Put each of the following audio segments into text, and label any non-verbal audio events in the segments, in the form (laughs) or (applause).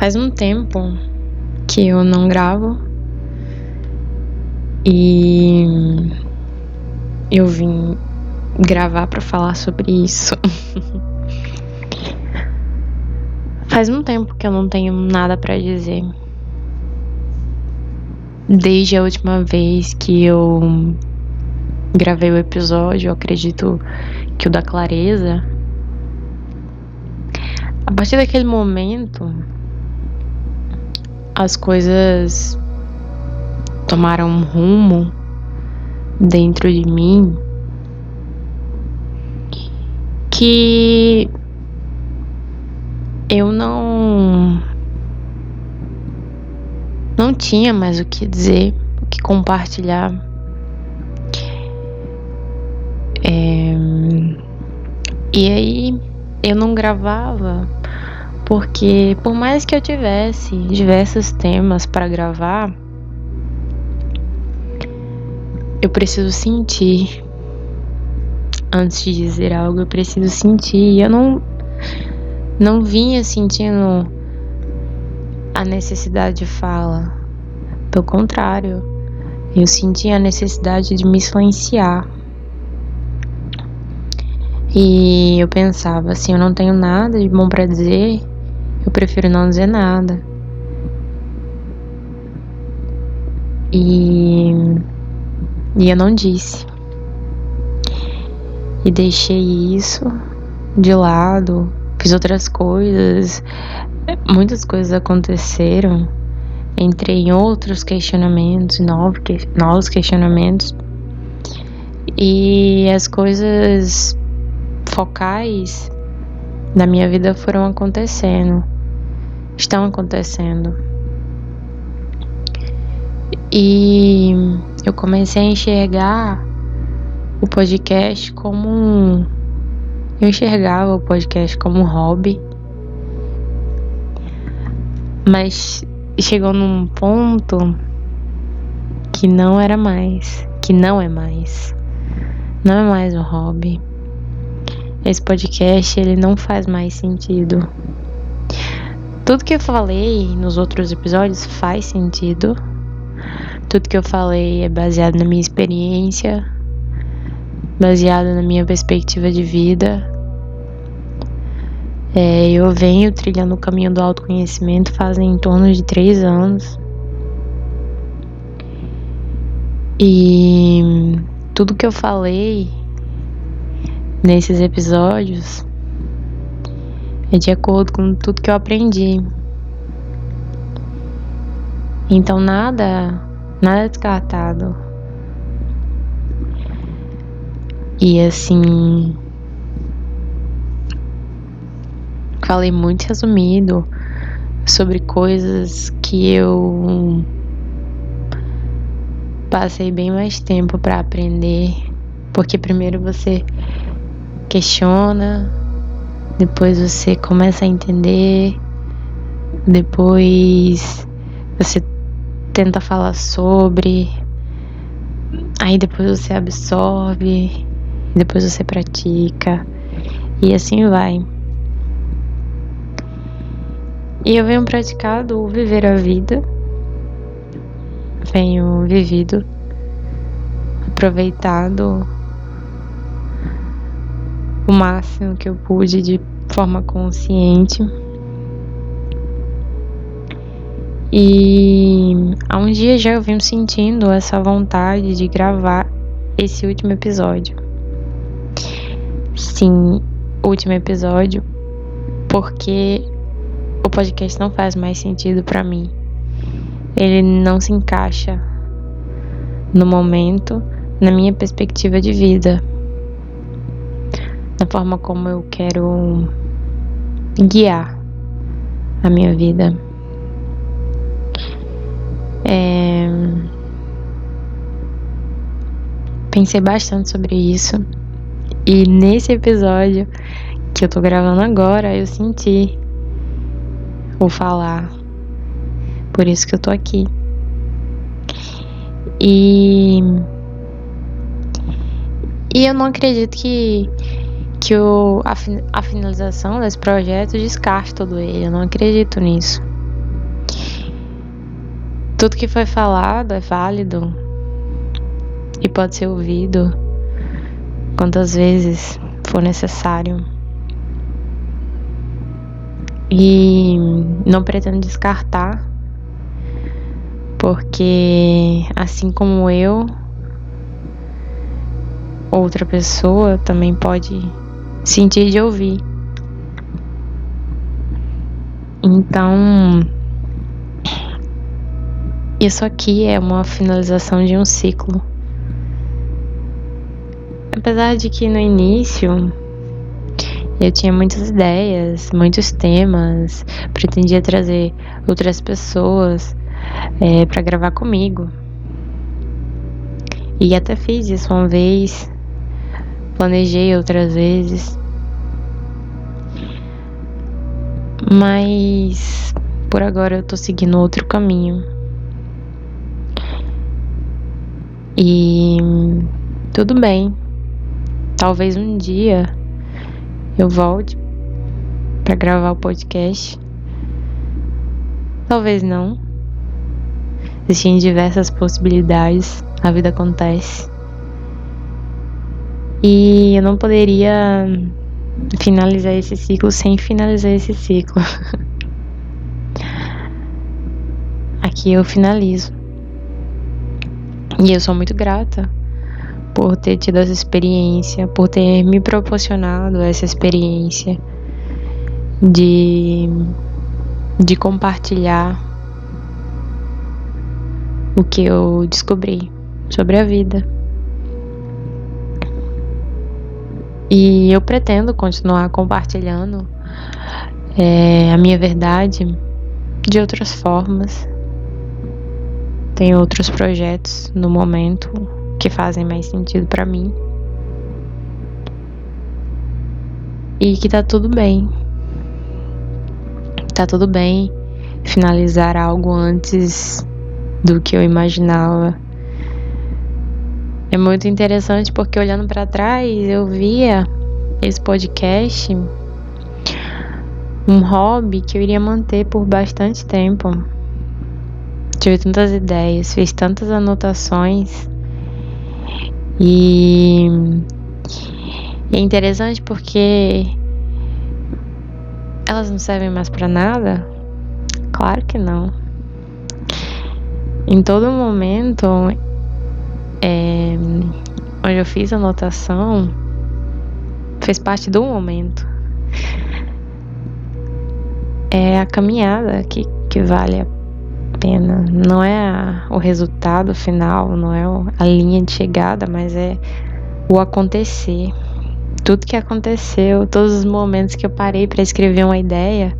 Faz um tempo que eu não gravo e eu vim gravar para falar sobre isso. (laughs) Faz um tempo que eu não tenho nada para dizer. Desde a última vez que eu gravei o episódio, eu acredito que o da clareza. A partir daquele momento, as coisas tomaram um rumo dentro de mim que eu não não tinha mais o que dizer, o que compartilhar. É, e aí eu não gravava porque por mais que eu tivesse diversos temas para gravar, eu preciso sentir. Antes de dizer algo, eu preciso sentir. Eu não não vinha sentindo a necessidade de fala. Pelo contrário, eu sentia a necessidade de me silenciar. E eu pensava assim, eu não tenho nada de bom para dizer, eu prefiro não dizer nada. E e eu não disse. E deixei isso de lado, fiz outras coisas, muitas coisas aconteceram. Entrei em outros questionamentos, novos questionamentos. E as coisas focais da minha vida foram acontecendo, estão acontecendo. E eu comecei a enxergar o podcast como um. Eu enxergava o podcast como um hobby. Mas chegou num ponto que não era mais. Que não é mais. Não é mais um hobby. Esse podcast ele não faz mais sentido. Tudo que eu falei nos outros episódios faz sentido tudo que eu falei é baseado na minha experiência, baseado na minha perspectiva de vida. É, eu venho trilhando o caminho do autoconhecimento fazem em torno de três anos. E tudo que eu falei nesses episódios é de acordo com tudo que eu aprendi. Então nada nada descartado. E assim. Falei muito resumido sobre coisas que eu passei bem mais tempo para aprender, porque primeiro você questiona, depois você começa a entender, depois você tenta falar sobre, aí depois você absorve, depois você pratica, e assim vai. E eu venho praticado o viver a vida, venho vivido, aproveitado o máximo que eu pude de forma consciente. E há uns dias já eu venho sentindo essa vontade de gravar esse último episódio. Sim, último episódio, porque o podcast não faz mais sentido para mim. Ele não se encaixa no momento, na minha perspectiva de vida, na forma como eu quero guiar a minha vida. É... Pensei bastante sobre isso. E nesse episódio que eu tô gravando agora, eu senti o falar. Por isso que eu tô aqui. E. E eu não acredito que, que o, a, a finalização desse projeto descarte todo ele. Eu não acredito nisso. tudo que foi falado é válido e pode ser ouvido quantas vezes for necessário. E não pretendo descartar, porque assim como eu, outra pessoa também pode sentir de ouvir. Então, isso aqui é uma finalização de um ciclo. Apesar de que no início eu tinha muitas ideias, muitos temas, pretendia trazer outras pessoas é, para gravar comigo. E até fiz isso uma vez, planejei outras vezes. Mas por agora eu tô seguindo outro caminho. E tudo bem. Talvez um dia eu volte para gravar o podcast. Talvez não. Existem diversas possibilidades, a vida acontece. E eu não poderia finalizar esse ciclo sem finalizar esse ciclo. (laughs) Aqui eu finalizo. E eu sou muito grata por ter tido essa experiência, por ter me proporcionado essa experiência de, de compartilhar o que eu descobri sobre a vida. E eu pretendo continuar compartilhando é, a minha verdade de outras formas. Tem outros projetos no momento que fazem mais sentido para mim. E que tá tudo bem. Tá tudo bem finalizar algo antes do que eu imaginava. É muito interessante porque olhando para trás eu via esse podcast um hobby que eu iria manter por bastante tempo. Tive tantas ideias, fiz tantas anotações e é interessante porque elas não servem mais para nada? Claro que não. Em todo momento é, onde eu fiz a anotação fez parte do momento. É a caminhada que, que vale a pena. Não é a, o resultado final, não é a linha de chegada, mas é o acontecer. Tudo que aconteceu, todos os momentos que eu parei para escrever uma ideia,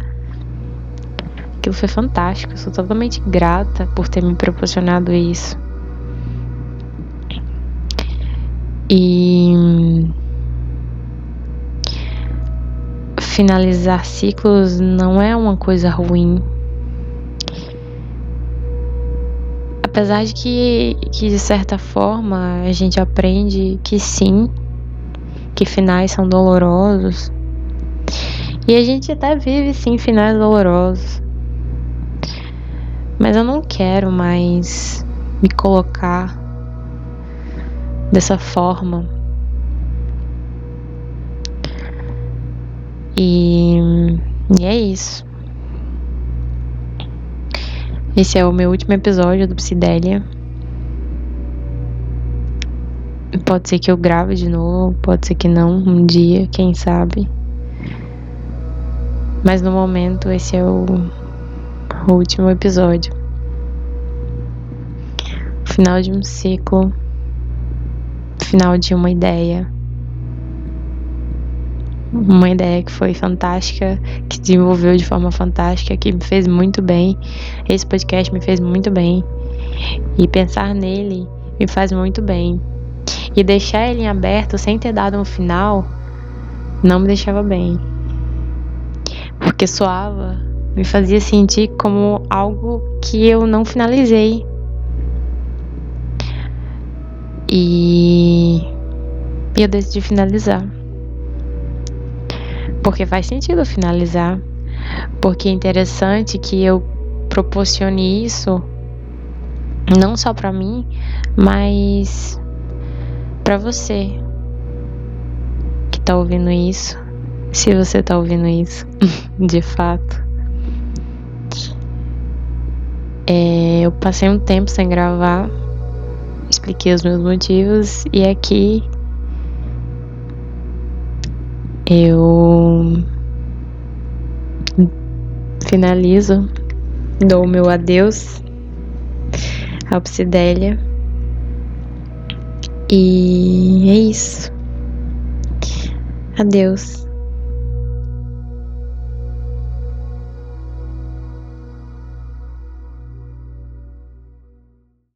aquilo foi fantástico. Eu sou totalmente grata por ter me proporcionado isso. E finalizar ciclos não é uma coisa ruim. Apesar de que, que de certa forma a gente aprende que sim, que finais são dolorosos. E a gente até vive sim finais dolorosos. Mas eu não quero mais me colocar dessa forma. E, e é isso. Esse é o meu último episódio do Psidélia. Pode ser que eu grave de novo, pode ser que não, um dia, quem sabe. Mas no momento esse é o, o último episódio. Final de um ciclo. Final de uma ideia uma ideia que foi fantástica, que desenvolveu de forma fantástica, que me fez muito bem. Esse podcast me fez muito bem. E pensar nele me faz muito bem. E deixar ele em aberto sem ter dado um final não me deixava bem. Porque soava, me fazia sentir como algo que eu não finalizei. E eu decidi finalizar. Porque faz sentido finalizar. Porque é interessante que eu proporcione isso Não só para mim, mas para você que tá ouvindo isso, se você tá ouvindo isso, (laughs) de fato. É, eu passei um tempo sem gravar, expliquei os meus motivos e aqui eu finalizo, dou o meu adeus à Psidélia. E é isso. Adeus.